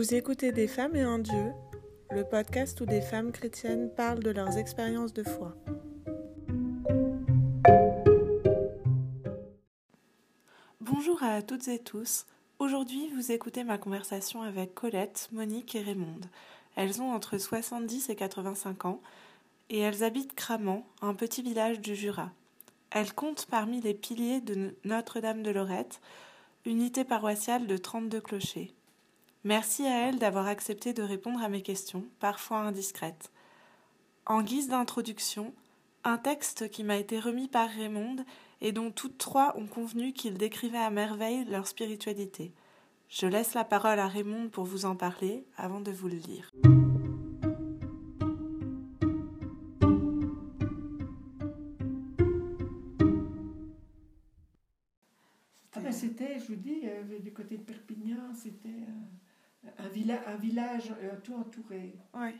Vous écoutez Des femmes et un Dieu, le podcast où des femmes chrétiennes parlent de leurs expériences de foi. Bonjour à toutes et tous. Aujourd'hui, vous écoutez ma conversation avec Colette, Monique et Raymonde. Elles ont entre 70 et 85 ans et elles habitent Cramant, un petit village du Jura. Elles comptent parmi les piliers de Notre-Dame de Lorette, unité paroissiale de 32 clochers. Merci à elles d'avoir accepté de répondre à mes questions, parfois indiscrètes. En guise d'introduction, un texte qui m'a été remis par Raymond et dont toutes trois ont convenu qu'il décrivait à merveille leur spiritualité. Je laisse la parole à Raymond pour vous en parler avant de vous le lire. c'était, je vous dis, euh, du côté de Perpignan, c'était euh, un, un village euh, tout entouré. Ouais.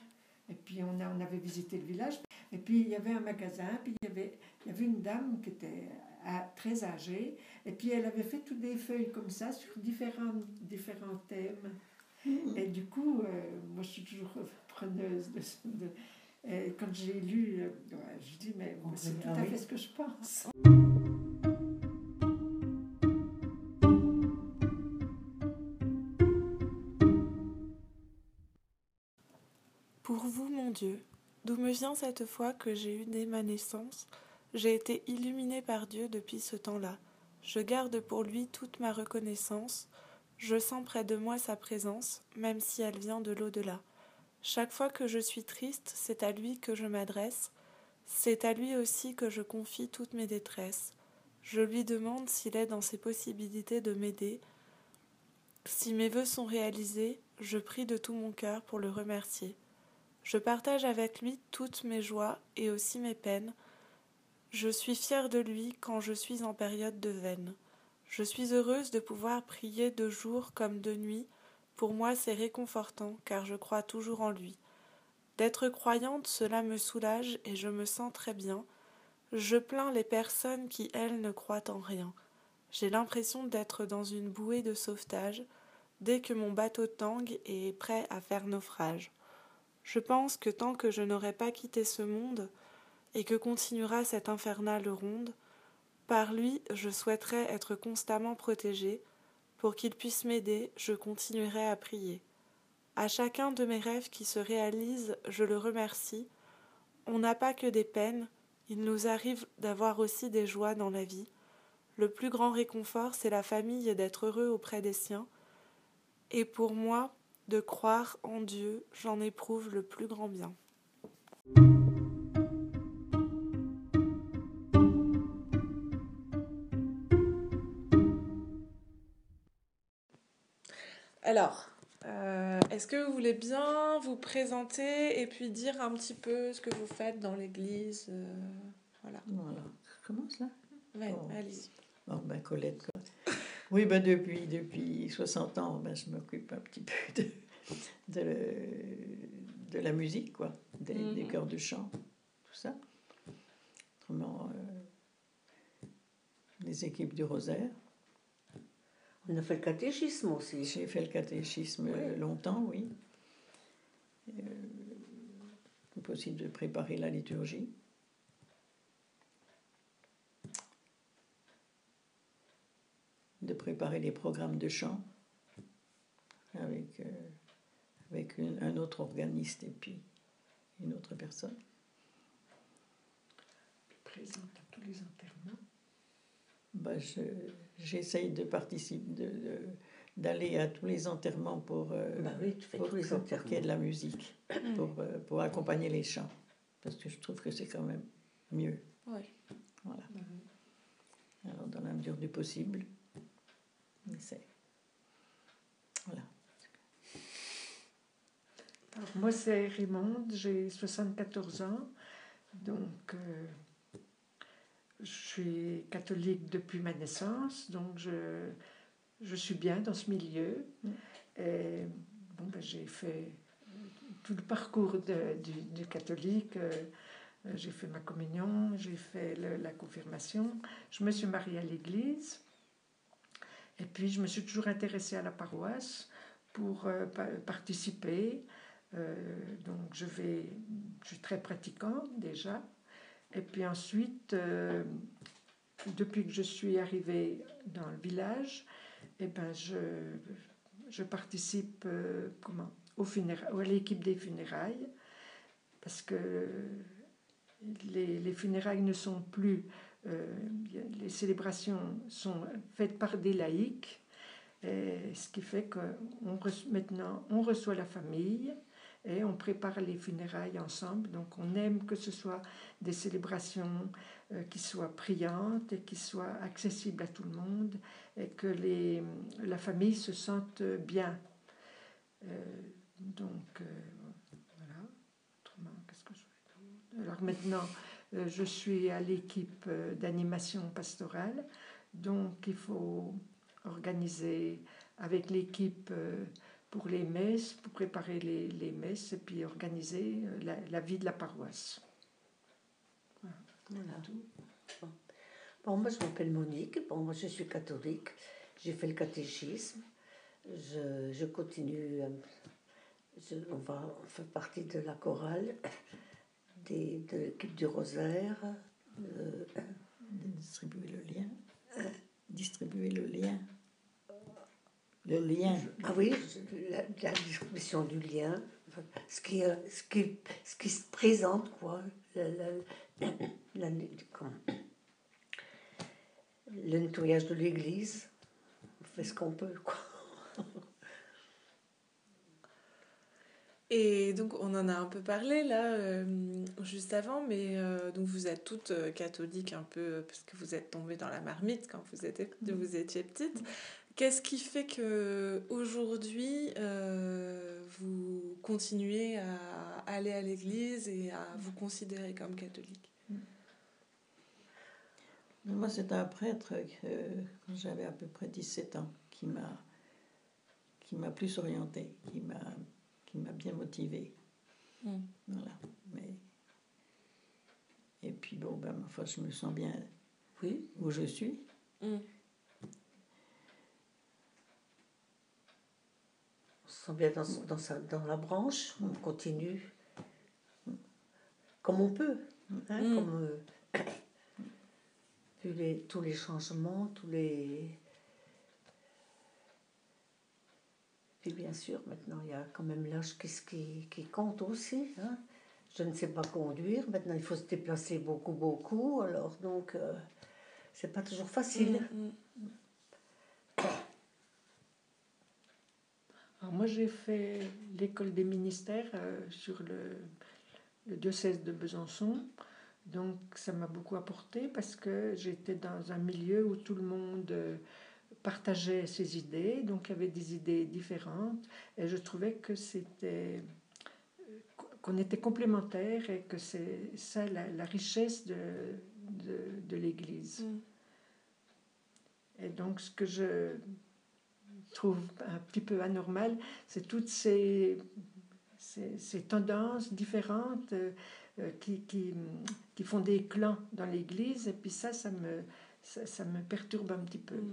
Et puis on, a, on avait visité le village. Et puis il y avait un magasin, puis il y avait, il y avait une dame qui était très âgée. Et puis elle avait fait toutes des feuilles comme ça sur différents, différents thèmes. Mmh. Et du coup, moi je suis toujours preneuse de. et quand j'ai lu, je dis, mais c'est tout à fait ce que je pense. Dieu, d'où me vient cette foi que j'ai eue dès ma naissance, j'ai été illuminée par Dieu depuis ce temps-là. Je garde pour lui toute ma reconnaissance, je sens près de moi sa présence, même si elle vient de l'au-delà. Chaque fois que je suis triste, c'est à lui que je m'adresse, c'est à lui aussi que je confie toutes mes détresses. Je lui demande s'il est dans ses possibilités de m'aider. Si mes vœux sont réalisés, je prie de tout mon cœur pour le remercier. Je partage avec lui toutes mes joies et aussi mes peines. Je suis fière de lui quand je suis en période de veine. Je suis heureuse de pouvoir prier de jour comme de nuit. Pour moi, c'est réconfortant, car je crois toujours en lui. D'être croyante, cela me soulage et je me sens très bien. Je plains les personnes qui, elles, ne croient en rien. J'ai l'impression d'être dans une bouée de sauvetage dès que mon bateau tangue et est prêt à faire naufrage. Je pense que tant que je n'aurai pas quitté ce monde, et que continuera cette infernale ronde, par lui je souhaiterais être constamment protégée, pour qu'il puisse m'aider, je continuerai à prier. À chacun de mes rêves qui se réalisent, je le remercie. On n'a pas que des peines, il nous arrive d'avoir aussi des joies dans la vie. Le plus grand réconfort, c'est la famille et d'être heureux auprès des siens. Et pour moi, de croire en Dieu, j'en éprouve le plus grand bien. Alors, euh, est-ce que vous voulez bien vous présenter et puis dire un petit peu ce que vous faites dans l'église euh, Voilà. Voilà. Je commence là Oui, allez-y. Bon, ben Colette, oui, ben depuis, depuis 60 ans, ben, je m'occupe un petit peu de, de, de la musique, quoi, des, des, mhm. chœurs de chant, tout ça. Autrement, euh, les équipes du Rosaire. On a fait le catéchisme aussi. J'ai fait le catéchisme longtemps, oui. Euh, possible de préparer la liturgie. de préparer les programmes de chant avec, euh, avec un autre organiste et puis une autre personne. Présente à tous les enterrements bah, J'essaye de participer, d'aller à tous les enterrements pour, euh, bah oui, tu fais tous les enterrements. qu'il y ait de la musique, pour, euh, pour accompagner les chants. Parce que je trouve que c'est quand même mieux. Oui. Voilà. Alors, dans la mesure du possible. Voilà. Moi, c'est Raymond, j'ai 74 ans. Donc, euh, je suis catholique depuis ma naissance. Donc, je, je suis bien dans ce milieu. Mm. Et bon, ben, j'ai fait tout le parcours de, du, du, catholique. Euh, j'ai fait ma communion, j'ai fait la confirmation. Je me suis mariée à l'église. Et puis, je me suis toujours intéressée à la paroisse. pour euh, participer. Donc je vais, je suis très pratiquante déjà. Et puis ensuite, depuis que je suis arrivée dans le village, eh ben je, je participe comment, au à l'équipe des funérailles. Parce que les, les funérailles ne sont plus euh, les célébrations sont faites par des laïcs, ce qui fait que maintenant on reçoit la famille et on prépare les funérailles ensemble. Donc on aime que ce soit des célébrations euh, qui soient priantes et qui soient accessibles à tout le monde et que les, la famille se sente bien. Euh, donc voilà. Autrement, qu'est-ce que je Alors maintenant, euh, je suis à l'équipe euh, d'animation pastorale, donc il faut organiser avec l'équipe euh, pour les messes, pour préparer les, les messes et puis organiser la, vie de la paroisse. Voilà. Bon. moi je m'appelle Monique, bon, moi je suis catholique, j'ai fait le catéchisme, je, je continue, je, on, va, on fait partie de la chorale de l'équipe du Rosaire. Euh, de distribuer le lien. distribuer le lien. Le lien. Ah oui, la, distribution du lien. Ce qui, ce qui, ce qui se présente, quoi. le nettoyage de l'église. On fait ce qu'on peut, quoi. Et donc on en a un peu parlé là euh, juste avant, mais euh, donc vous êtes toutes euh, catholiques un peu parce que vous êtes tombées dans la marmite quand vous étiez, mm. vous étiez petite. Qu'est-ce qui fait que aujourd'hui vous continuez à aller à l'église et à vous considérer comme catholique? Mm. Moi, c'est un prêtre quand j'avais à peu près 17 ans qui m'a qui m'a plus orientée, qui m'a qui m'a bien motivée. Mm. Voilà. Mais... Et puis bon, ben, ma foi, je me sens bien oui. où je suis. Mm. Bien dans, dans, sa, dans la branche, on continue comme on peut. Hein, mm. comme, euh, vu les, tous les changements, tous les Puis bien sûr, maintenant, il y a quand même l'âge qui, qui, compte aussi. Hein. Je ne sais pas conduire. Maintenant, il faut se déplacer beaucoup, beaucoup. Alors, donc, euh, c'est pas toujours facile. Mm, mm. Alors, moi, j'ai fait l'école des ministères euh, sur le, le, diocèse de Besançon. Donc, ça m'a beaucoup apporté parce que j'étais dans un milieu où tout le monde. Euh, partageait ses idées, donc il y avait des idées différentes, et je trouvais que c'était qu'on était complémentaires et que c'est ça la, richesse de, de, de l'Église. Mm. Et donc ce que je trouve un petit peu anormal, c'est toutes ces, ces, ces, tendances différentes euh, qui, qui, qui, font des clans dans l'Église, et puis ça, ça me, ça, ça me perturbe un petit peu. Mm.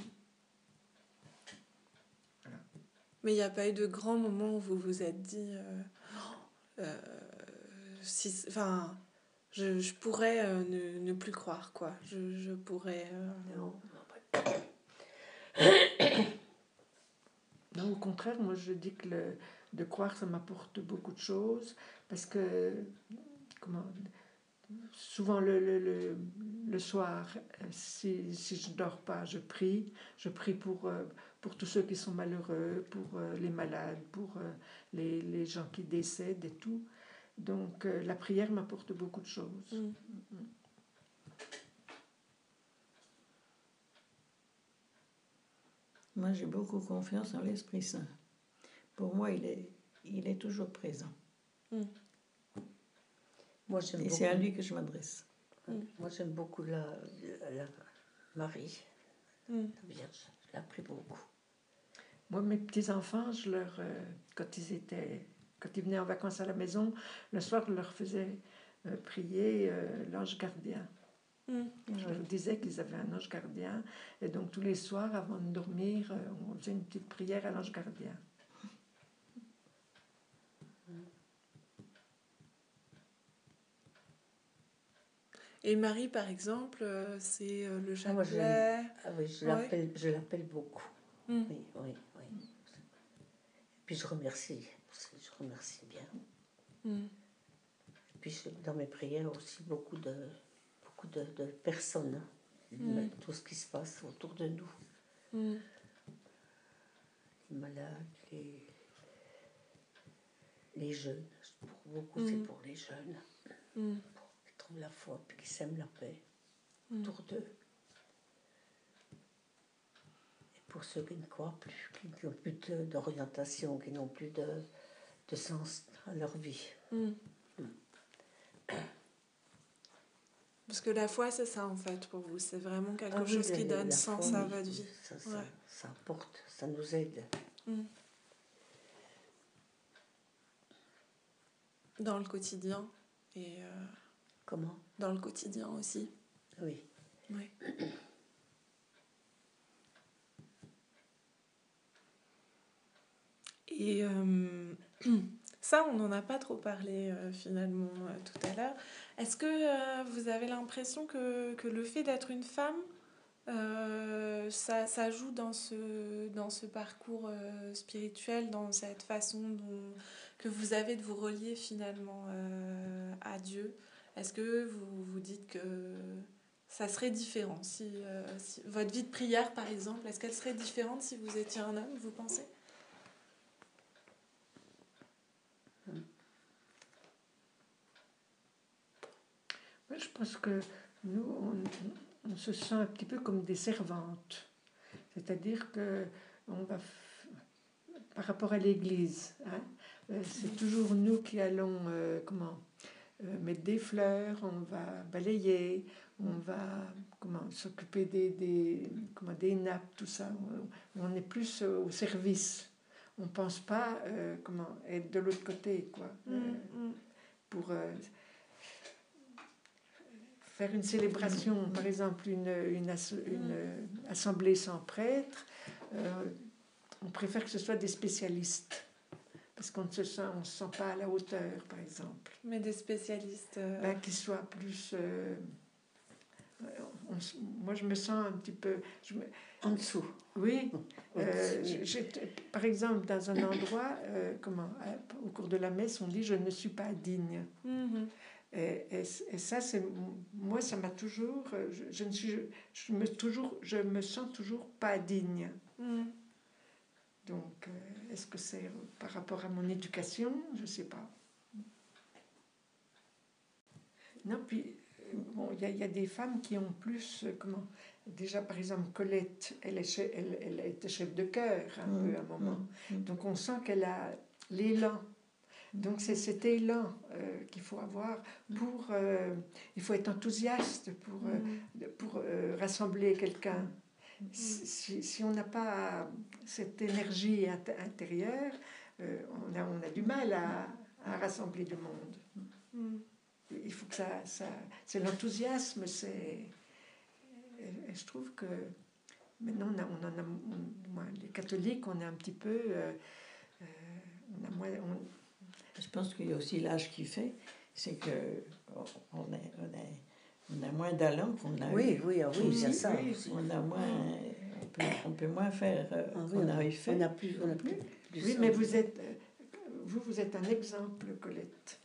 Mais il n'y a pas eu de grand moment où vous vous êtes dit, euh, euh, si, enfin, je, je pourrais euh, ne, ne, plus croire, quoi. Je, je pourrais. Non. non, au contraire, moi je dis que le, de croire, ça m'apporte beaucoup de choses, parce que, comment, souvent le, le, le, le soir, si, si je ne dors pas, je prie. Je prie pour, pour tous ceux qui sont malheureux, pour euh, les malades, pour euh, les, les, gens qui décèdent et tout. Donc euh, la prière m'apporte beaucoup de choses. Mm. Moi, j'ai beaucoup confiance en l'Esprit Saint. Pour moi, il est, il est toujours présent. Mm. Moi, Et c'est à lui que je m'adresse. Moi, j'aime beaucoup la, la, Marie, mm. la Vierge. Je la prie beaucoup. Moi, mes petits-enfants, je leur, euh, quand ils étaient, quand ils venaient en vacances à la maison, le soir, je leur faisais euh, prier euh, l'ange gardien. Mm. Euh, je vous disais qu'ils avaient un ange gardien. Et donc, tous les soirs, avant de dormir, euh, on faisait une petite prière à l'ange gardien. Et Marie, par exemple, euh, c'est le ah, chapelet. Ah oui, je l'appelle beaucoup. Mm. Oui, oui, oui. Puis je remercie, je remercie bien. Mm. Puis dans mes prières aussi beaucoup de, beaucoup de, de personnes, hein. Mm. tout ce qui se passe autour de nous, Mm. les malades, les, les jeunes. Pour beaucoup, Mm. c'est pour les jeunes, Mm. pour qu'ils trouvent la foi, puis qu'ils sèment la paix Mm. autour d'eux. Et pour ceux qui ne croient plus, qui n'ont plus d'orientation, qui n'ont plus de, de sens à leur vie. Parce que la foi, c'est ça en fait pour vous. C'est vraiment quelque Ah chose qui donne sens à votre vie. Ça, ça, Ouais. ça apporte, ça nous aide. Mm. Dans le quotidien et euh, Comment? dans le quotidien aussi. Oui. Oui. Et euh, ça, on n'en a pas trop parlé euh, finalement euh, tout à l'heure. Est-ce que euh, vous avez l'impression que, que le fait d'être une femme, ça, ça joue dans ce, dans ce parcours spirituel, dans cette façon dont, que vous avez de vous relier finalement à Dieu? Est-ce que vous vous dites que ça serait différent si, si- votre vie de prière par exemple est-ce qu'elle serait différente si vous étiez un homme vous pensez Moi, je pense que nous, on, on se sent un petit peu comme des servantes. C'est-à-dire que on va, par rapport à l'Église, hein, euh, c'est toujours nous qui allons, euh, comment, euh, mettre des fleurs, on va balayer, on va, comment, s'occuper des, des, comment, des nappes, tout ça. On, on est plus au service. On pense pas, euh, comment, être de l'autre côté, quoi. Euh, pour euh, faire une célébration, par exemple une, une, asso- une, assemblée sans prêtre, euh, on préfère que ce soit des spécialistes. Parce qu'on ne se sent, on se sent pas à la hauteur, par exemple. mais des spécialistes euh, Ben, qu'ils soient plus... euh, on moi, je me sens un petit peu... je me- En dessous. oui, euh, par exemple, dans un endroit, euh, comment, euh, au cours de la messe, on dit je ne suis pas digne. mhm. Et, et, et ça, c'est moi, ça m'a toujours, euh, je, je ne suis, je me toujours, je me sens toujours pas digne. Mhm. Donc, euh, est-ce que c'est par rapport à mon éducation? Je sais pas. Non, puis euh, bon, il y, y a des femmes qui ont plus, euh, comment Déjà, par exemple, Colette, elle, est che- elle, elle était chef de chœur un Mm, peu à un moment. mm, mm. Donc on sent qu'elle a l'élan. Donc c'est cet élan euh, qu'il faut avoir pour... euh, il faut être enthousiaste pour, euh, de- pour rassembler quelqu'un. Si, si- si on n'a pas cette énergie int- intérieure, on, a, on a du mal à, à rassembler du monde. Mhm. Il faut que ça... ça c'est l'enthousiasme, c'est... je trouve que maintenant, on, a, on en a... on- les catholiques, on est un petit peu... on a moins... on- Je pense qu'il y a aussi l'âge qui fait, c'est que on a, on a, on a moins d'allant qu'on a Oui, eu. oui, ah oui, a Aussi, ça oui. aussi. On a moins, on peut, on peut moins faire euh, Ah oui, qu'on on- a eu fait. On n'a plus, on a plus, plus Oui, mais vous êtes, vous, vous êtes un exemple, Colette.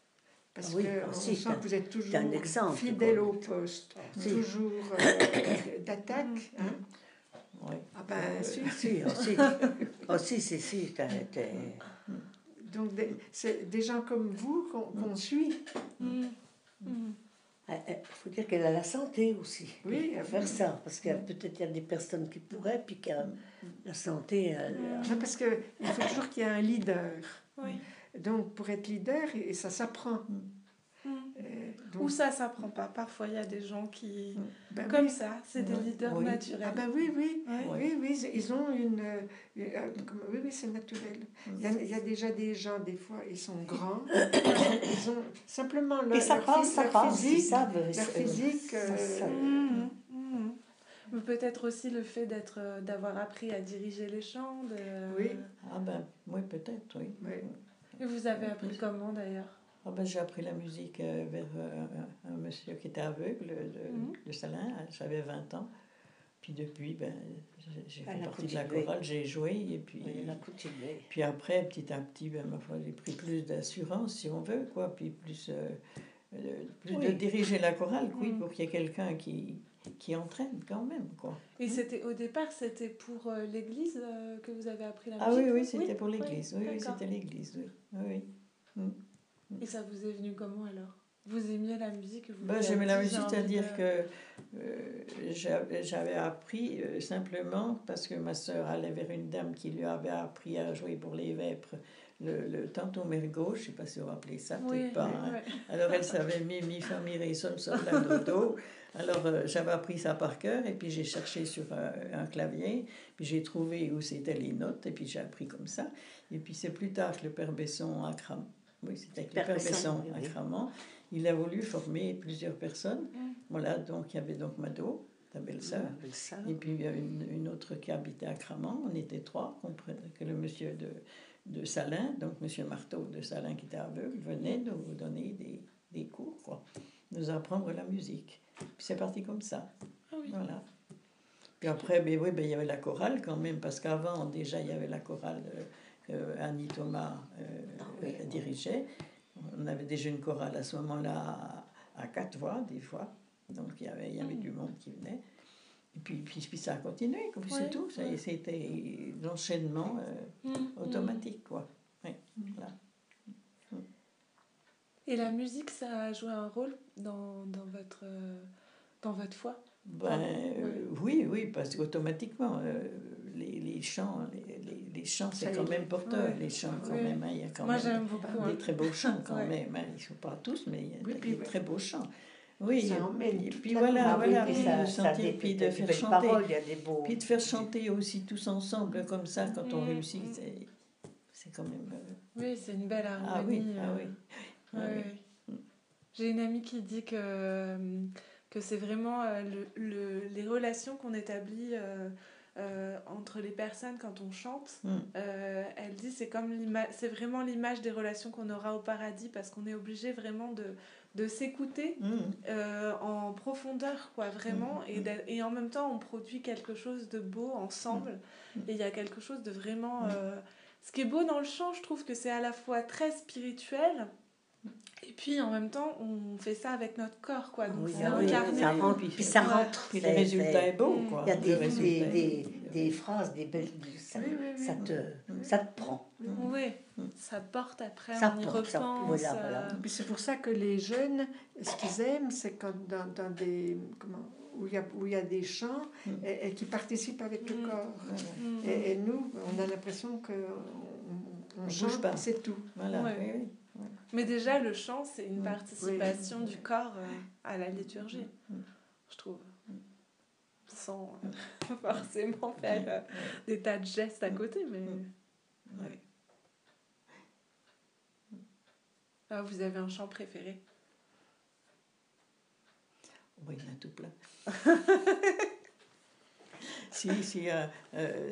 Parce Ah oui, que ah on si, sent t'as- que vous êtes toujours t'es un exemple, fidèle au poste, Si. toujours euh, d'attaque. hein. Oui. Ah ben, Euh, si. si, ah, si. Ah, si, si, Donc, des- c'est des gens comme vous qu'on qu'on suit. Mhm. Mhm. Il Eh, faut dire qu'elle a la santé aussi. Oui, à faire ça. Parce qu'il y a peut-être il y a des personnes qui pourraient, puis a la santé. elle- Non, parce qu'il faut toujours qu'il y ait un leader. Oui. Donc, pour être leader, et, ça s'apprend. Euh, Ou ça s'apprend pas. Parfois, il y a des gens qui, ben comme oui. ça, c'est des leaders Oui. naturels. Ah ben oui, oui. Oui, oui, ils- ont une... euh, une- euh, comme- oui, oui, c'est naturel. Il y, a, il y a déjà des gens, des fois, ils sont grands. ils ont simplement leur, Et ça leur passe, ça passe. Physique. savent. Leur euh, physique, ça- euh, ça-. Mais peut-être aussi le fait d'être, euh, d'avoir appris à diriger les chants. de- Oui. Ah ben, oui, peut-être, oui. Oui. Et vous avez appris comment d'ailleurs? Ah ben, j'ai appris la musique euh, vers euh, un, monsieur qui était aveugle de, Mhm. de Salins. J'avais 20 ans. Puis depuis, ben, j'ai- fait partie de la chorale, j'ai joué. Et puis, puis après, petit à petit, ben, ma foi, j'ai pris plus d'assurance, si on veut, quoi. Puis plus, euh, plus de diriger la chorale, oui, Mhm. pour qu'il y ait quelqu'un qui, qui entraîne quand même, quoi. Et c'était au départ, c'était pour euh, l'église euh, que vous avez appris la Ah musique? oui, oui, c'était pour l'église. Oui, oui, d'accord. c'était l'église, oui. oui, oui. Et ça vous est venu comment alors? Vous aimiez la musique vous vous J'aimais la musique, c'est-à-dire que euh, j'avais appris euh, simplement parce que ma sœur allait vers une dame qui lui avait appris à jouer pour les vêpres le, le tanto mergo, je ne sais pas si vous vous rappelez ça, peut-être Oui, pas. hein. ouais. Alors elle savait mi, mi, fa, mi, ré, sol, sol, la, do, do. Alors euh, j'avais appris ça par cœur et puis j'ai cherché sur un clavier, puis j'ai trouvé où c'était les notes et puis j'ai appris comme ça. Et puis c'est plus tard que le père Besson à Cram. Oui, c'était avec Père Besson, oui. Il a voulu former plusieurs personnes. Mm. Voilà, donc il y avait donc Mado, ta belle-sœur. Ça. Et puis il y a une, une autre qui habitait à Cramant. On était trois, que le monsieur de, de Salin, donc monsieur Marteau de Salin qui était aveugle, venait nous donner des, des cours, quoi, nous apprendre la musique. Puis c'est parti comme ça. Ah oui. Voilà. Puis après, ben oui, ben, il y avait la chorale quand même, parce qu'avant, déjà, il y avait la chorale euh, Annie Thomas euh, oui. euh, dirigeait. On avait déjà une chorale à ce moment-là à, à quatre voix, des fois. Donc, il y avait, il y avait Mm. du monde qui venait. Et puis, puis, puis ça a continué, comme Ouais, c'est tout. Ouais. C'était l'enchaînement euh, Mm, automatique, quoi. Voilà. mm. Et la musique, ça a joué un rôle dans, dans, votre, euh, dans votre foi? Ben, euh, oui, oui, parce qu'automatiquement, euh, les, les chants, les, les, les chants, c'est quand même porteur, Ouais. les chants quand Ouais. même. hein, Il y a quand Moi, même beaucoup. des hein. très beaux chants quand Ouais. même. hein. Ils ne sont pas tous, mais il y a Oui, des très beaux chants. Oui, Ça emmène puis, voilà, Ah voilà, puis ça, de ça puis faire chanter. paroles, il y a des beaux. Puis de faire chanter aussi tous ensemble, comme ça, quand on Mm, réussit, mm. c'est, c'est quand même... euh, Oui, c'est une belle harmonie. Ah oui, ah euh, oui. Ah oui. J'ai une amie qui dit que, euh, que c'est vraiment le, le- les relations qu'on établit euh, euh, entre les personnes quand on chante. Mm. Euh, elle dit c'est comme c'est vraiment l'image des relations qu'on aura au paradis parce qu'on est obligé vraiment de, de s'écouter Mm. euh, en profondeur quoi vraiment Mhm. et, et en même temps on produit quelque chose de beau ensemble et il y a quelque chose de vraiment ce qui est beau dans le chant je trouve que c'est à la fois très spirituel et puis en même temps on fait ça avec notre corps quoi donc Oui, c'est oui, incarné ça rentre, Puis- puis ça rentre. Puis le résultat est Mm. quoi. Il y a des, des, des, phrases, des belles. Ça, Oui, oui, oui. ça, te, Mm. ça te prend. oui Mhm. ça porte après Ça on y porte, ça- repense voilà, euh, voilà. Puis c'est pour ça que les jeunes, ce qu'ils aiment, c'est quand dans, dans des. Comment, où il y a, où il y a des chants Mm. et, et qui participent avec le Mm. corps. Voilà. Et, et nous, on a l'impression qu'on on, on On bouge chante, pas. c'est tout. Voilà, Ouais. Mais déjà, le chant, c'est une participation du corps euh, à la liturgie, je trouve. Sans euh, forcément faire euh, des tas de gestes à côté, mais... Ouais. Ah, vous avez un chant préféré? Oui, il y en a tout plein. si, si, euh,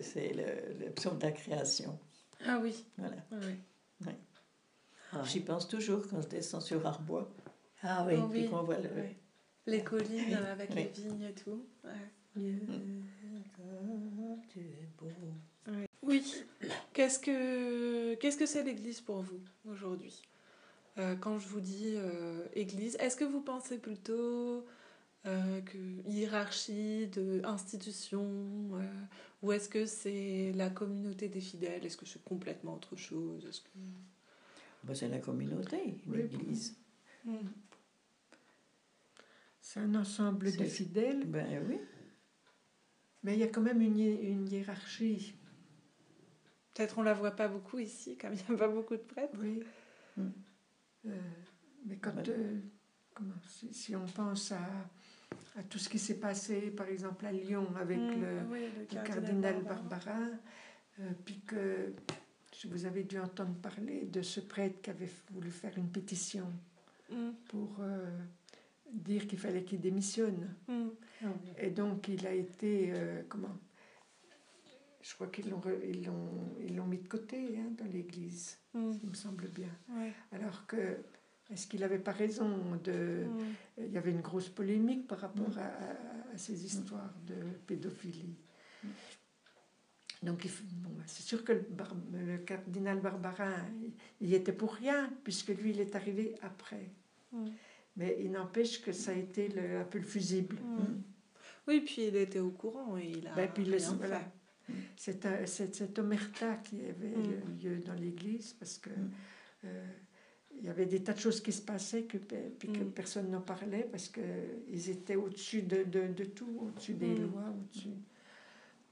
c'est le, le psaume de la création. Ah oui, Voilà. oui. Ah, J'y pense toujours quand je descends sur Arbois. Ah oui. Oh qu'on voit le. oui. Les collines Oui, euh, avec les vignes et tout. ouais. Tu es beau. Oui. Qu'est-ce que qu'est-ce que c'est l'Église pour vous aujourd'hui? Euh, Quand je vous dis euh, Église, est-ce que vous pensez plutôt euh, que hiérarchie de institution euh, ou est-ce que c'est la communauté des fidèles? Est-ce que c'est complètement autre chose? Que... Ben, c'est la communauté, Oui. l'Église. Hmm. C'est un ensemble de fidèles, Ben oui. mais il y a quand même une, une hiérarchie. Peut-être on la voit pas beaucoup ici, comme il n'y a pas beaucoup de prêtres. Oui. Mm. Euh, mais quand, Ouais. euh, comment, si, si on pense à, à tout ce qui s'est passé, par exemple à Lyon avec Hmm, le, oui, le cardinal cardinal Barbarin. Barbarin, euh, puis que vous avez dû entendre parler de ce prêtre qui avait voulu faire une pétition Hmm, pour euh, dire qu'il fallait qu'il démissionne. hmm. Et donc il a été, euh, comment Je crois qu'ils l'ont, ils l'ont, ils l'ont mis de côté hein, dans l'église, Hmm, il me semble bien. ouais. Alors que est-ce qu'il n'avait pas raison de... Mm. Il y avait une grosse polémique par rapport à, à- à ces histoires de pédophilie? Donc, bon, ben, c'est sûr que le, bar- le cardinal Barbarin, il était pour rien, puisque lui, il est arrivé après. Mm. Mais il n'empêche que ça a été le- un peu le fusible. Mm. Oui, puis il était au courant et il a Ben, puis le- voilà. C'est un- c'est cette omerta qui avait Mm. lieu dans l'Église, parce que Mm. euh, il y avait des tas de choses qui se passaient, que, puis que Mm. personne n'en parlait, parce qu'ils étaient au-dessus de, de, de tout, au-dessus des Mm. lois, au-dessus.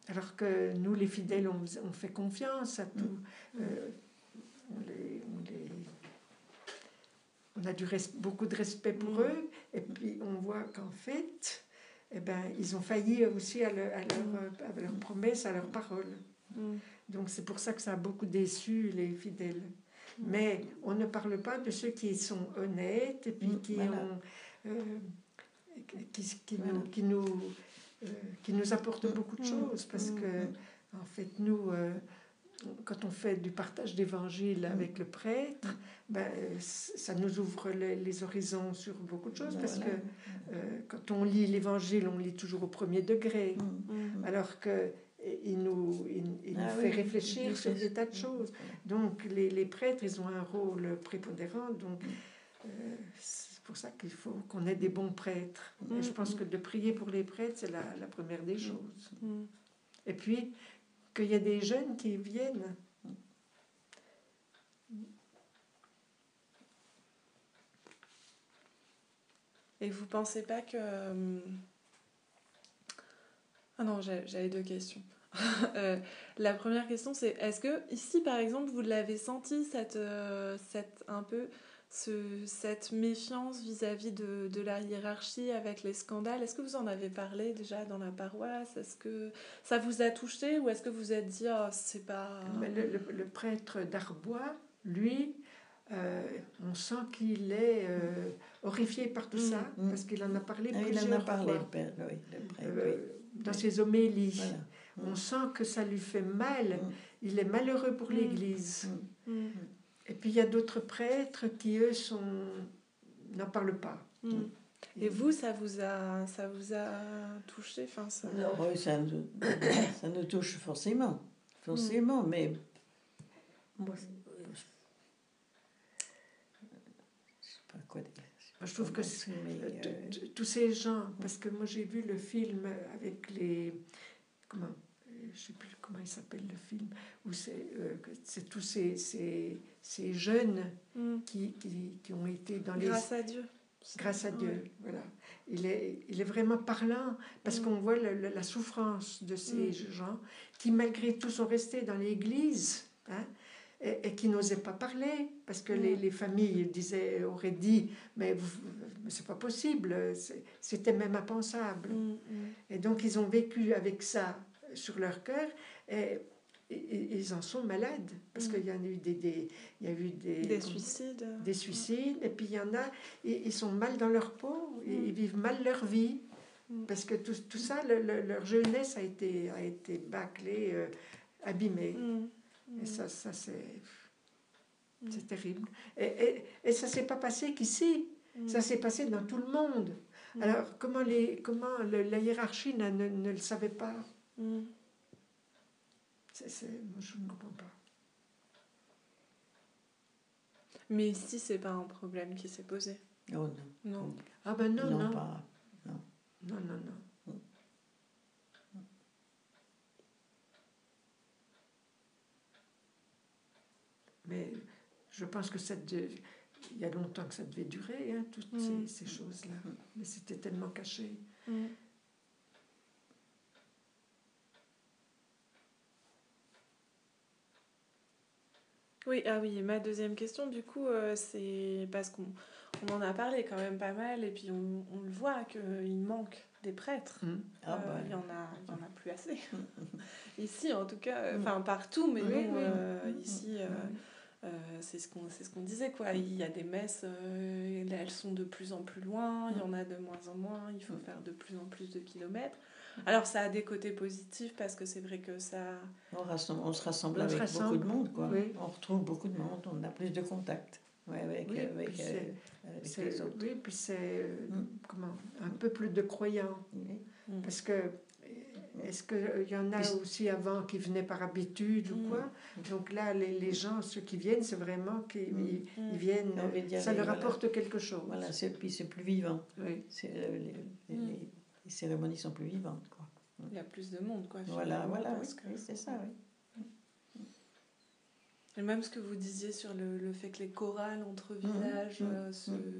Alors que nous, les fidèles, on, fait confiance à tout. Euh, on, les, on, les- on a du res- beaucoup de respect pour Mm. eux, et puis on voit qu'en fait, eh ben, ils ont failli aussi à, leur, à, leur, euh, à leurs promesses, à leurs paroles. Mm. Donc c'est pour ça que ça a beaucoup déçu les fidèles. Mais on ne parle pas de ceux qui sont honnêtes et puis Mm, qui voilà. ont euh, qui, qui Voilà. nous qui nous qui nous apportent Mm, beaucoup de mm, choses parce mm, que en fait nous euh, quand on fait du partage d'évangile avec le prêtre, ben, euh, ça nous ouvre les, les horizons sur beaucoup de choses Ben parce voilà. que euh, quand on lit l'évangile, on lit toujours au premier degré. Mm. Alors que eh, il nous, il, il Ah nous oui, fait réfléchir sur des tas de choses. Donc les, les prêtres, ils ont un rôle prépondérant. Donc euh, pour ça qu'il faut qu'on ait des bons prêtres. Et je pense que de prier pour les prêtres, c'est la, la première des choses. Mm. Et puis qu'il y ait des jeunes qui viennent. Et vous pensez pas que. euh, Ah non, j'avais deux questions. Euh, la première question, c'est est-ce que ici, par exemple, vous l'avez senti, cette, euh, cette, un peu, ce, cette méfiance vis-à-vis de, de la hiérarchie avec les scandales Est-ce que vous en avez parlé déjà dans la paroisse? Est-ce que ça vous a touché ou est-ce que vous vous êtes dit, oh, c'est pas. Mais le, le- le prêtre d'Arbois, lui, euh, on sent qu'il est euh, horrifié par tout Mm, ça, mm. parce qu'il en a parlé Ah, il en a plusieurs parlé, fois. le père, oui, le prêtre, Euh, oui. dans ses homélies. Voilà. On sent que ça lui fait mal. Mm. Il est malheureux pour Mm. l'Église. Mm. Mm, Et puis il y a d'autres prêtres qui, eux, sont... n'en parlent pas. mm. Et vous, ça vous a, ça vous a touché? Enfin, ça... Non, oui, ça nous, ça nous touche forcément. Forcément, mais Moi, je sais pas quoi dire. Moi, je trouve que Euh, euh, tous ces gens, parce que moi j'ai vu le film avec les. Comment Je sais plus comment il s'appelle le film, où c'est euh, tous ces, ces, ces jeunes Mm. qui, qui, qui ont été dans les. Grâce à Dieu. Grâce à Dieu, voilà. Il est, il est vraiment parlant parce Mm. qu'on voit le- le- la souffrance de ces Mm. gens qui, malgré tout, sont restés dans l'Église hein, et, et qui n'osaient pas parler parce que les, les familles disaient, auraient dit Mais, mais c'est pas possible, c'était même impensable. Et donc, ils ont vécu avec ça sur leur cœur et, et- et ils en sont malades parce Mm. qu'il y en a eu des, des, il y a eu des, Des suicides. des suicides, et puis il y en a, ils, ils sont mal dans leur peau, ils, Mm. ils vivent mal leur vie, Mm. parce que tout, tout ça, le- le- leur jeunesse a été, a été bâclée, euh, abîmée. Et ça, ça c'est, c'est terrible. Et, et, et ça s'est pas passé qu'ici, ça s'est passé dans tout le monde. Alors, comment, les, comment le- la hiérarchie ne, ne, le savait pas? C'est, c'est- moi, Je ne comprends pas. Mais ici, c'est pas un problème qui s'est posé. oh non. Non. Ah ben non, non, non, pas. non, non. Mm. Mais je pense que ça de- il y a longtemps que ça devait durer, hein, toutes Mm. ces, ces choses-là. Mais c'était tellement caché. Mm. Oui, ah oui, ma deuxième question, du coup, euh, c'est parce qu'on on en a parlé quand même pas mal, et puis on, on le voit qu'il manque des prêtres. Ah, Euh, bah, Il y en a, y en a plus assez. ici, en tout cas, euh, Mm. enfin partout, mais Oui, oui. euh, Mm. ici, euh, c'est ce qu'on c'est ce qu'on disait, quoi. Il y a des messes, euh, elles sont de plus en plus loin, il y en a de moins en moins, il faut faire de plus en plus de kilomètres. Alors, ça a des côtés positifs, parce que c'est vrai que ça... on, rassemble- on se rassemble On se avec rassemble. beaucoup de monde, quoi. Oui. On retrouve beaucoup de monde, on a plus de contacts. Ouais, avec, Oui, avec, puis euh, avec les autres. Oui, puis c'est euh, Mm. comment un peuple de croyants. Oui. Mm. Parce que est-ce qu'il y en a aussi avant qui venaient par habitude ou Mm. quoi? Donc là, les, les gens, ceux qui viennent, c'est vraiment qu'ils Mm. ils- Mm. viennent, ça leur voilà. apporte quelque chose. Voilà, c'est, puis c'est plus vivant. Oui. C'est, euh, les, les- Mm. Les- cérémonies sont plus vivantes. Quoi. Il y a plus de monde, quoi. Voilà, voilà, oui, parce que- oui, c'est ça, oui. Et même ce que vous disiez sur le, le fait que les chorales entre Mhm, villages mhm, euh, se, mhm.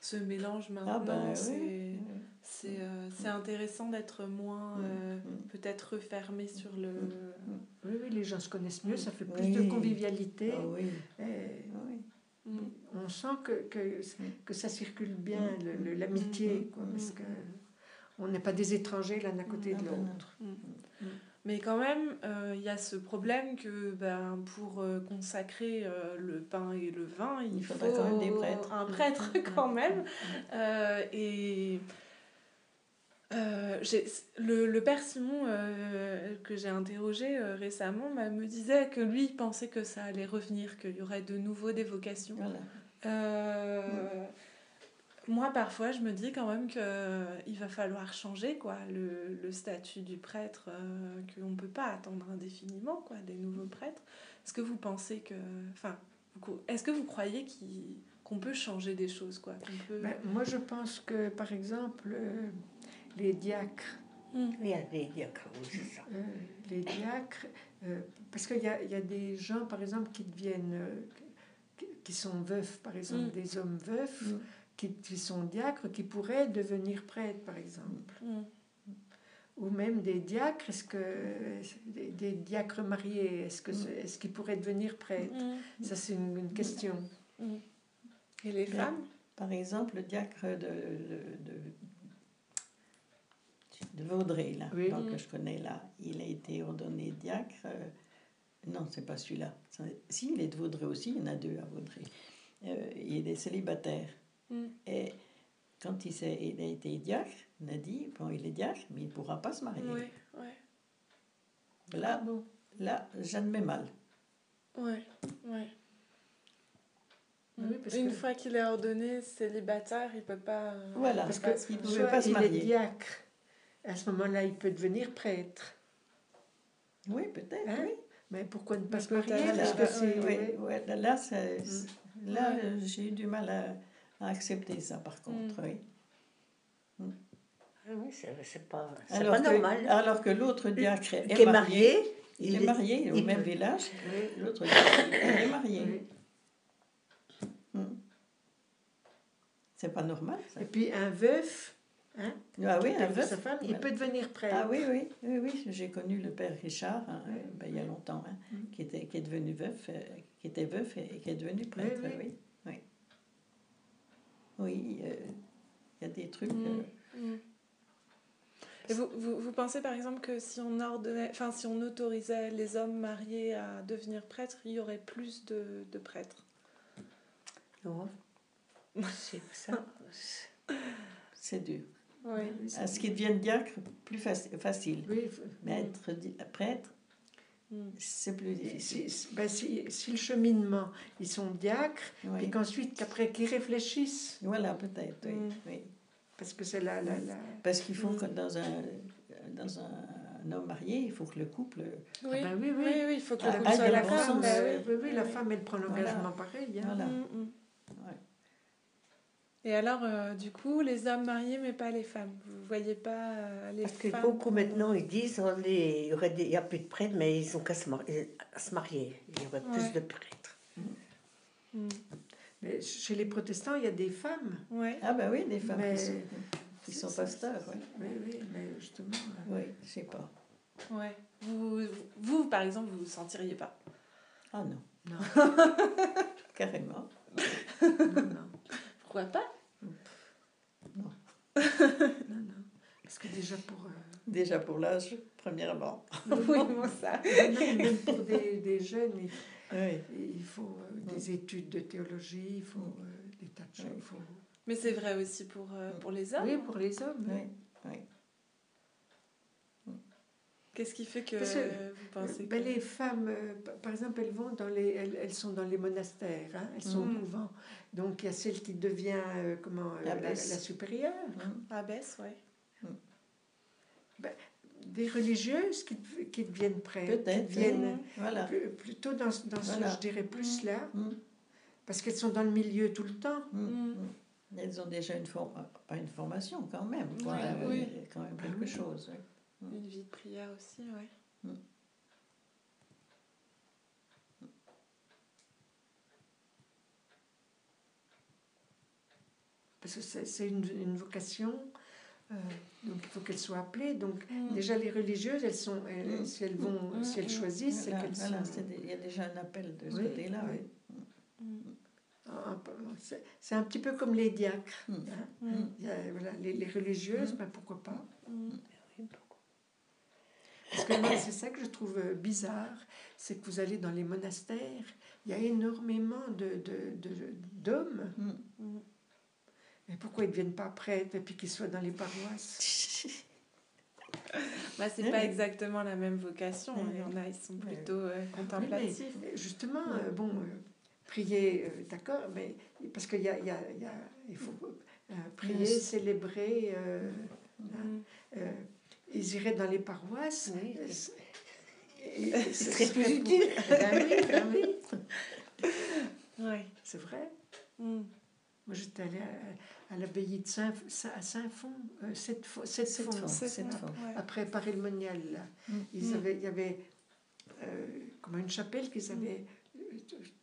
se mélangent maintenant, Ah ben c'est oui. c'est euh, c'est intéressant d'être moins euh, peut-être refermé sur le. Oui, oui, les gens se connaissent mieux, ça fait plus Oui. de convivialité. Ah oui, Et ah oui. On sent que, que, que ça circule bien, le- le- l'amitié, quoi, parce que on n'est pas des étrangers l'un à côté de ben non. l'autre. Mais quand même, euh, il y a ce problème que ben, pour euh, consacrer euh, le pain et le vin, il, Il faut quand même des prêtres. un prêtre quand même. Euh, et euh, j'ai- le, le père Simon euh, que j'ai interrogé euh, récemment m'a- me disait que lui il pensait que ça allait revenir, qu'il y aurait de nouveau des vocations. Voilà. Euh, Moi, parfois, je me dis quand même qu'il va falloir changer quoi, le, le statut du prêtre, euh, qu'on ne peut pas attendre indéfiniment quoi, des nouveaux prêtres. Est-ce que vous pensez que. Enfin, est-ce que vous croyez qu'il- qu'on peut changer des choses quoi, qu'on peut... Ben, moi, je pense que, par exemple, euh, les diacres, Mm. Il y a des diacres, oui, c'est ça. euh, les diacres, euh, parce qu'il y a, il y a des gens, par exemple, qui deviennent, euh, qui, sont veufs, par exemple, Mm. des hommes veufs, Mm. Qui, qui sont diacres, qui pourraient devenir prêtres, par exemple. Mm. Ou même des diacres, est-ce que des, des diacres mariés, est-ce que est-ce qu'ils pourraient devenir prêtres? Mm. Ça, c'est une, une question. Mm. Et les Bien. femmes? Par exemple, le diacre de, de, de, de Vaudrey, là, Oui. donc, que je connais là, il a été ordonné diacre. euh, non, c'est pas celui-là. Si, il est de Vaudrey aussi, il y en a deux à Vaudrey. Euh, il est célibataire. Mm. Et quand il, s'est- il a été diacre, on a dit, bon, il est diacre, mais il ne pourra pas se marier. Ouais, ouais, Là, là j'admets mal. ouais, ouais. Oui, Mm. parce Une que- fois qu'il est ordonné célibataire, il peut pas. euh, Voilà. il Parce peut pas que se il marier. pouvait pas se il est marier. diacre, à ce moment-là, il peut devenir prêtre. Oui, peut-être, Hein? oui. Mais pourquoi ne pas se marier? Parce euh, que c'est... Oui, ouais. ouais, là, là, Mm. là, j'ai eu du mal à, à accepter ça, par contre. Mm. Oui. Ah oui, c'est c'est pas, c'est Alors, pas que, normal. alors que l'autre diacre est, qui est marié, marié, il est marié au il même peut- village, Oui. l'autre diacre il est marié. Oui. Mm. C'est pas normal, ça. Et puis un veuf, hein, Ah oui, un veuf. sa femme, il peut devenir prêtre. Ah oui, oui, oui, oui. j'ai connu le père Richard, hein, Oui. ben, il y a longtemps, hein, Mm. qui, était, qui est devenu veuf, euh, qui était veuf et, et qui est devenu prêtre, Oui, oui. euh, il y a des trucs... Mm. euh, Mm. Et vous, vous, vous pensez par exemple que si on ordonnait, enfin si on autorisait les hommes mariés à devenir prêtres, il y aurait plus de, de prêtres? Non. C'est ça. c'est dur. Oui. À ce qu'ils deviennent diacre, plus faci- facile. Oui, di- prêtre. C'est plus difficile. si, ben, si, si le cheminement, ils sont diacres, Oui. puis qu'ensuite, qu'après qu'ils réfléchissent, Voilà, peut-être, oui. Mm. oui. parce que c'est la, la, la... Parce qu'il faut Mm. que dans un, dans un, homme marié, il faut que le couple... Oui. ben oui, oui. oui, oui, il faut que Ah, le couple ah, soit la le femme. bon sens. oui. Oui, oui, la Oui. femme, elle prend l'engagement pareil. hein. Voilà. Mm. Ouais. Et alors, euh, du coup, les hommes mariés, mais pas les femmes. Vous voyez pas euh, les Parce que femmes beaucoup comme- maintenant, ils disent les- il y aurait des- il y a plus de prêtres, mais ils ont qu'à se, marier, à se marier. Il y aurait Ouais. plus de prêtres. Mm. Mais chez les protestants, il y a des femmes. Ouais. Ah ben oui, des femmes Mais- qui sont, qui sont pasteurs, oui. Oui, oui, mais justement. euh, Oui, je sais pas. Ouais. Vous, vous, par exemple, vous vous sentiriez pas? Ah non, Non, carrément. non, non. Pourquoi pas? Non, non. Parce que déjà pour... euh, Déjà pour l'âge, premièrement. Oui, moi ça. même, même pour des, des jeunes, il, Oui. il faut euh, des études de théologie, il faut euh, des tas de choses. il faut- Mais c'est vrai aussi pour, euh, pour les hommes. Oui, pour les hommes. Oui, oui. Qu'est-ce qui fait que Parce vous pensez Ben, que... Les femmes, euh, par exemple, elles, vont dans les, elles, elles sont dans les monastères, hein, elles sont Mm. au couvent. Donc il y a celle qui devient euh, comment, euh, la, supérieure. Hum. Abbesse, ouais. Des religieuses qui, qui deviennent prêtres. Peut-être. Deviennent Mhm. Voilà. pl- plutôt dans, dans Voilà. ce, je dirais, plus là. Hum, Parce qu'elles sont dans le milieu tout le temps. Mm. Elles ont déjà une forme, pas une formation quand même, quoi. Oui. quand même Ah quelque oui. chose. oui. Une vie de prière aussi, ouais. Parce que c'est une, une vocation. euh, donc il faut qu'elles soient appelées. Donc Mm. déjà les religieuses, elles sont, elles- Mm. si elles vont, Mm, si elles mm. choisissent, c'est Voilà, sont. il y a déjà un appel de ce Oui, côté-là. oui. Mm. peu- c'est- un petit peu comme les diacres. Mm. hein. Mm. Il y a, voilà, les, les religieuses, Mm. ben, pourquoi pas Mm. Parce que moi, c'est ça que je trouve euh, bizarre, c'est que vous allez dans les monastères, il y a énormément de, de, de- d'hommes. Mm. Mm. Mais pourquoi ils ne deviennent pas prêtres et puis qu'ils soient dans les paroisses? Bah, c'est pas exactement la même vocation. Ouais, Il y en a, ils sont plutôt euh, mais, contemplatifs. justement, euh, bon, euh, prier, d'accord, mais parce qu'il y a, y a, il y a- il faut prier, célébrer. Mm. euh, ils iraient dans les paroisses. Oui. c'est- très plus utile. Ben oui, ben oui, c'est vrai. Mm. Moi, j'étais allée à, à l'abbaye de Saint, à Saint-Fond, euh, cette ouais. après Paris-le-Monial. là. Mm. Ils Mm. avaient, il y avait euh, comme une chapelle qu'ils avaient euh,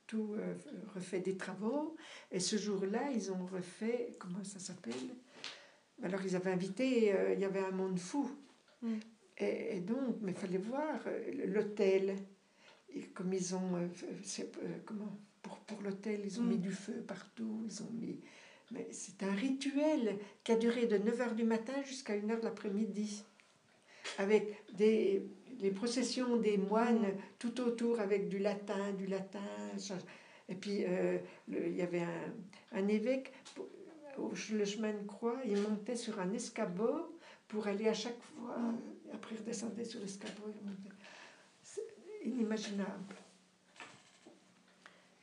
tout euh, refait des travaux. Et ce jour-là, ils ont refait, comment ça s'appelle? Alors, ils avaient invité, euh, il y avait un monde fou. Mm. Et, et donc, mais il fallait voir euh, l'hôtel. Et comme ils ont, euh, euh, comment, pour, pour l'hôtel, ils ont Mm. mis du feu partout, ils ont mis... Mais c'est un rituel qui a duré de 9h du matin jusqu'à 1h de l'après-midi. Avec des, les processions des moines tout autour avec du latin, du latin. Et puis, euh, le- il y avait un, un évêque, au le chemin de croix, il montait sur un escabeau pour aller à chaque fois, euh, après il redescendait sur l'escabeau. il remontait. C'est inimaginable.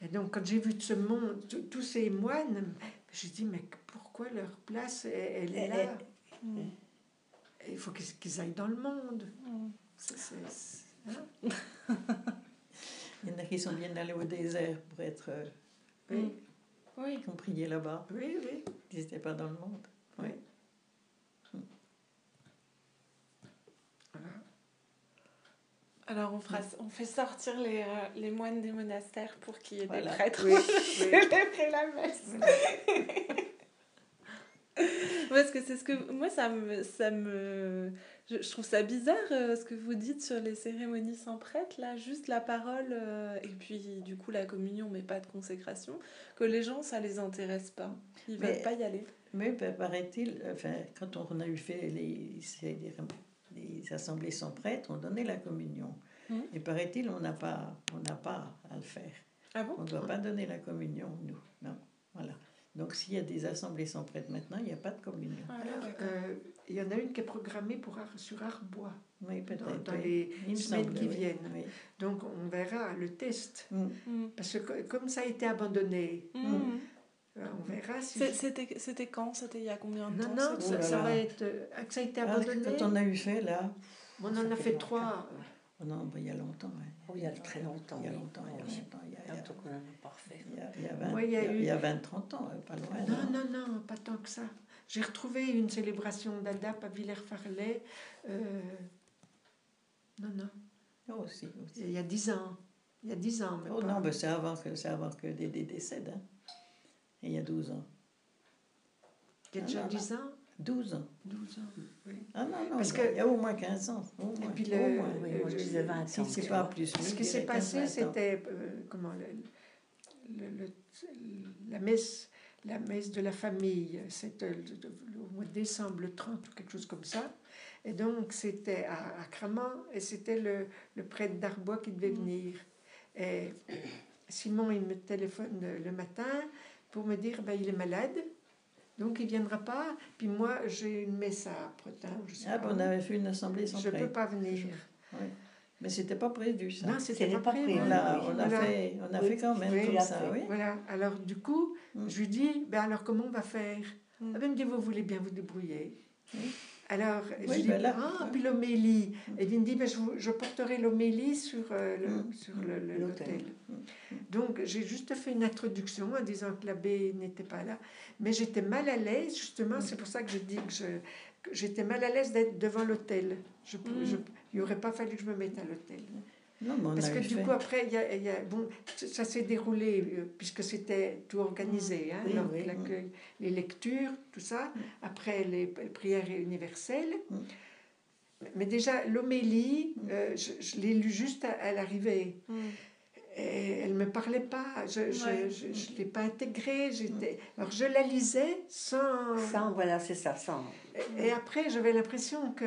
Et donc, quand j'ai vu ce monde, tous ces moines, j'ai dit, mais pourquoi leur place, elle, elle est là? Mm. Et Il faut qu'ils qu'ils aillent dans le monde. Mm. C'est- c'est- c'est- hein? Il y en a qui sont bien allés au désert pour être. euh, oui, Oui. qui ont prié là-bas. oui, oui. Ils n'étaient pas dans le monde. oui. Alors on, fera, on fait sortir les, euh, les moines des monastères pour qu'il y ait Voilà. des prêtres Oui, oui. la messe. Parce que c'est ce que moi ça me ça me je, je trouve ça bizarre euh, ce que vous dites sur les cérémonies sans prêtre là juste la parole euh, et puis du coup la communion mais pas de consécration que les gens ça les intéresse pas ils Mais- veulent pas y aller Mais pa- paraît-il, enfin, quand on a eu fait les, des- les assemblées sans prêtre, on donnait la communion. Mhm. Et paraît-il, on n'a pas, on n'a pas à le faire. ah bon? On ne doit pas donner la communion, nous. Non, voilà. Donc s'il y a des assemblées sans prêtre maintenant, il n'y a pas de communion. Ah, Alors, euh, il y en a une qui est programmée pour Ar- sur Arbois, Oui, dans, dans oui. les semaines semble, qui oui. viennent. Oui. Donc, on verra le test. Mm. Mm. Parce que co- comme ça a été abandonné, Mm. Euh, on verra si... C'était c'était quand C'était il y a combien de Non, temps non, Oh ça, là ça va être... euh, ça a été Ah, abandonné, quand on a eu fait, là, on en a fait fait trois. oh non, bah, il y a longtemps. ouais. Oh, il y a très longtemps. Il y a oui. longtemps, il y a longtemps. Il y a, il y a- Bientôt qu'on en a parfait. il y a- il y a 20, Moi, il y a eu- il y a 20-30 ans, euh, pas loin. Non, non, non, pas tant que ça. J'ai retrouvé une célébration d'ADAP à Villers-Farlay. euh, non, non, Oh, aussi, aussi. il y a dix ans. Il y a dix ans, mais Oh pas- non, ben, c'est avant que, c'est avant que Dédé décède. Hein. Et il y a 12 ans. A Ah, dix ans 12 ans. 12 ans, oui. Ah non, non, Parce que- il y a au moins 15 ans. Au moins, puis au le- moins. Oui, moi, je disais 20 Si ans. c'est pas plus. Ce qui s'est passé, 15-20 ans. c'était euh, comment le- le- le- la messe, la messe de la famille. C'était au mois de décembre, le 30 ou quelque chose comme ça. Et donc c'était à, à Cramant et c'était le, le prêtre d'Arbois qui devait venir. Et Simon, il me téléphone le, le matin pour me dire ben, il est malade. Donc il viendra pas. Puis moi j'ai une messe à Pretin. Je sais Ah, pas on avait fait une assemblée sans Je ne peux pas venir. Oui. Mais c'était pas prévu, ça. Non, c'était pas pas prévu. prévu. on a, oui. on a Voilà. fait, on a Oui. fait quand même Oui, comme ça, oui. Voilà. Alors, du coup, Mm. je lui dis, ben alors comment on va faire? Mm. Ah ben, Elle me dit, vous voulez bien vous débrouiller. Oui. Alors, je dis, ben là, ah, puis l'homélie. Et il me dit, ben, je, je porterai l'homélie sur, euh, le- Mm. sur le- l'autel. Mm. Donc, j'ai juste fait une introduction en disant que l'abbé n'était pas là. Mais j'étais mal à l'aise, justement, c'est pour ça que je dis que je- que j'étais mal à l'aise d'être devant l'autel. Je, Mm. je, il n'aurait pas fallu que je me mette à l'autel. Non, mais on Parce a que du fait. coup, après, y a, y a- bon, ça, s'est déroulé, euh, puisque c'était tout organisé, hein, Oui, donc oui. l'accueil, les lectures, tout ça, après les, prières universelles. Mm. Mais déjà, l'homélie, euh, je, je l'ai lu juste à, à l'arrivée. Mm. Et elle ne me parlait pas, je ne Ouais. je, je l'ai pas intégrée. j'étais- Alors, je la lisais sans... Sans, voilà, c'est ça, sans. Et, et après, j'avais l'impression que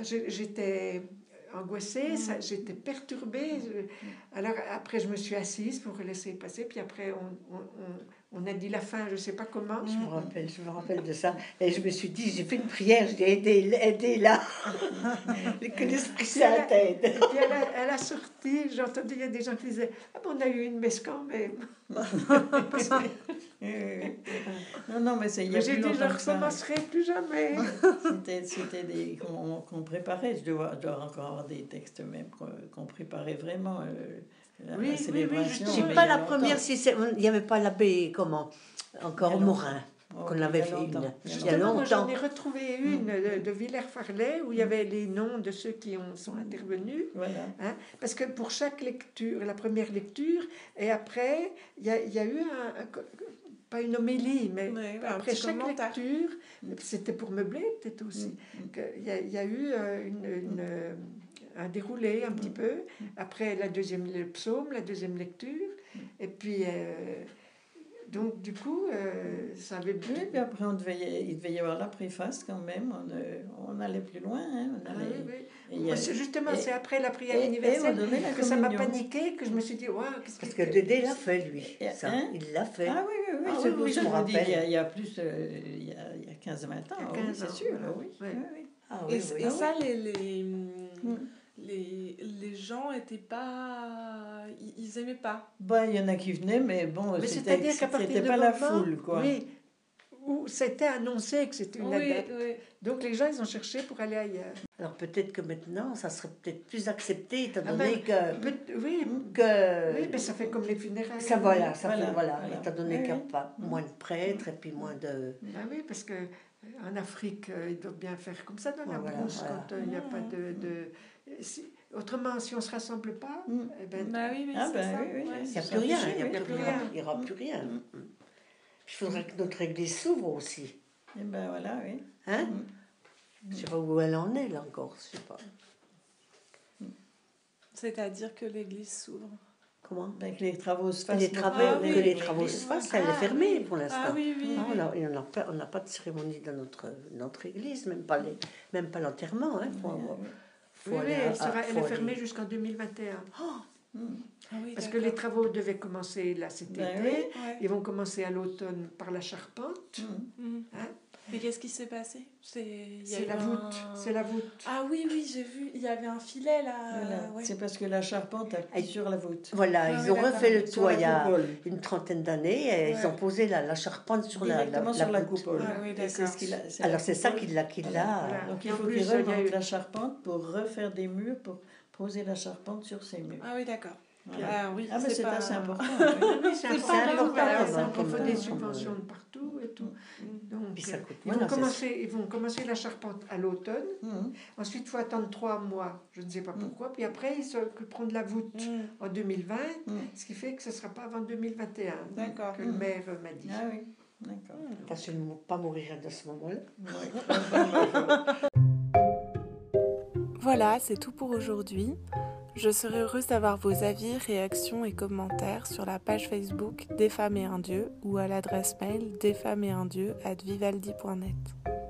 je- j'étais angoissée, ça- j'étais perturbée. Je- Alors après, je me suis assise pour laisser passer. Puis après, on, on, on- on a dit la fin, je ne sais pas comment. Je me rappelle, je me rappelle de ça. Et je me suis dit, j'ai fait une prière, je dis, aidez, aidez-la. que l'Esprit Saint. Et puis elle a, elle a sorti, j'ai entendu, il y a des gens qui disaient Ah, ben, on a eu une messe quand même. Non, non, mais c'est j'ai dit Je ne recommencerai plus jamais. C'était, des qu'on, qu'on préparait. Je dois, dois encore avoir des textes même qu'on, préparait vraiment. euh, Oui, la oui, oui, célébration. Je pas y la longtemps. première, si c'est- il n'y avait pas l'abbé, comment Encore y longtemps. Morin, Oh, qu'on y avait fait longtemps. une. Il y a y Justement, moi, j'en longtemps. ai retrouvé une de, de Villers-Farley où il y avait les noms de ceux qui ont, sont intervenus. Voilà. Hein, parce que pour chaque lecture, la première lecture, et après, il y a, il y a eu un, un- pas une homélie, mais Ouais, après chaque commentaire. lecture, c'était pour meubler peut-être aussi, Mm. il y, a, il y a eu euh, une, une, euh, un déroulé un petit Mm. peu. Après la deuxième, le psaume, la deuxième lecture, Mm. et puis euh, donc du coup, euh, ça avait Oui, puis après, on devait, y- il devait y avoir la préface quand même. On, euh, on allait plus loin. hein, on Ah allait- oui, oui. et il a- c'est justement, et- c'est après la prière et- et on universelle la que ça m'a paniqué, que je me suis dit, Ouah, qu'est-ce Parce que fait Dédé l'a fait, lui. Et- Ça. hein? Il l'a fait. Ah oui, oui, oui, Ah c'est oui, oui, je que me je vous dis rappelle. qu'il y a, il y a plus, euh, il, y a, il y a 15-20 ans, Il y a oui, 15 c'est ans, sûr, voilà. oui. Oui, oui. Ah Et, oui, oui. et ça, les, les, Mm. Les, les gens étaient pas. Ils, ils aimaient pas. Bah, il y en a qui venaient, mais bon, Mais c'était pas la foule, quoi. Oui, où c'était annoncé que c'était une Oui. Donc les gens, ils ont cherché pour aller ailleurs. Alors peut-être que maintenant, ça serait peut-être plus accepté, étant Ah donné que. Peut- oui, que oui, mais ça fait comme les funérailles. ça, voilà, ça Voilà, fait, voilà, voilà. étant donné Oui, qu'il n'y a pas moins de prêtres et puis moins de. Ah oui, parce que euh, en Afrique, euh, ils doivent bien faire comme ça dans la voilà, brousse voilà. quand euh, il n'y a pas de. Mmh. de- si- autrement, si on ne se rassemble pas, Mm. eh ben, Bah oui, Ah, bah ça. oui, oui, ouais. Il n'y a plus rien, il n'y il y a a plus rien. Il n'y aura plus rien. Il faudrait que notre église s'ouvre aussi. Et ben voilà, oui. Hein Mm. Je ne sais pas où elle en est, là encore. Je sais pas. C'est-à-dire que l'église s'ouvre. Comment? Ben, que les travaux se fassent. les travaux, Ah que oui, que les travaux se fassent, elle Ah est fermée pour l'instant. Ah oui, oui. Ah, oui. on n'a pas, on n'a pas de cérémonie dans notre, notre église, même pas les, même pas l'enterrement. Hein. Avoir- oui. aller elle, sera- à- elle est fermée jusqu'en 2021. Mm. Ah oui, Parce que les travaux devaient commencer là cet Ben été. oui. Ouais. Ils vont commencer à l'automne par la charpente. Mm. Mhm. Hein Mais qu'est-ce qui s'est passé? C'est a la un- voûte. C'est la voûte. Ah oui, oui, j'ai vu. Il y avait un filet là. Voilà. ouais. C'est parce que la charpente appuie sur la voûte. Voilà, Ah ils oui, ont refait le toit la il y a une trentaine d'années et ils ont posé la, la charpente sur la, la, Directement sur la voûte. coupole. Ah oui, ce qu'il a- Alors la c'est ça coupole. qui l'a qui Voilà. l'a. Voilà. Donc il faut qu'il a eu- la charpente pour refaire des murs, pour poser la charpente sur ces murs. Ah oui, d'accord. Voilà. Ah oui, Ah, mais c'est pas- assez important. Oui, oui, c'est important. Il faut des subventions de partout et tout. Donc, Puis ça euh, coûte ils, vont commencer, ils vont commencer la charpente à l'automne. Mhm. Ensuite, il faut attendre trois mois. Je ne sais pas Mm. pourquoi. Puis après, ils s'occuperont de la voûte en 2020. Mm. Ce qui fait que ce ne sera pas avant 2021 D'accord. que le Mm. maire m'a dit. Ah oui, d'accord. De ne pas mourir à ce moment-là. Voilà, c'est tout pour aujourd'hui. Je serai heureuse d'avoir vos avis, réactions et commentaires sur la page Facebook Des femmes et un dieu ou à l'adresse mail desfemmesetundieu at vivaldi.net.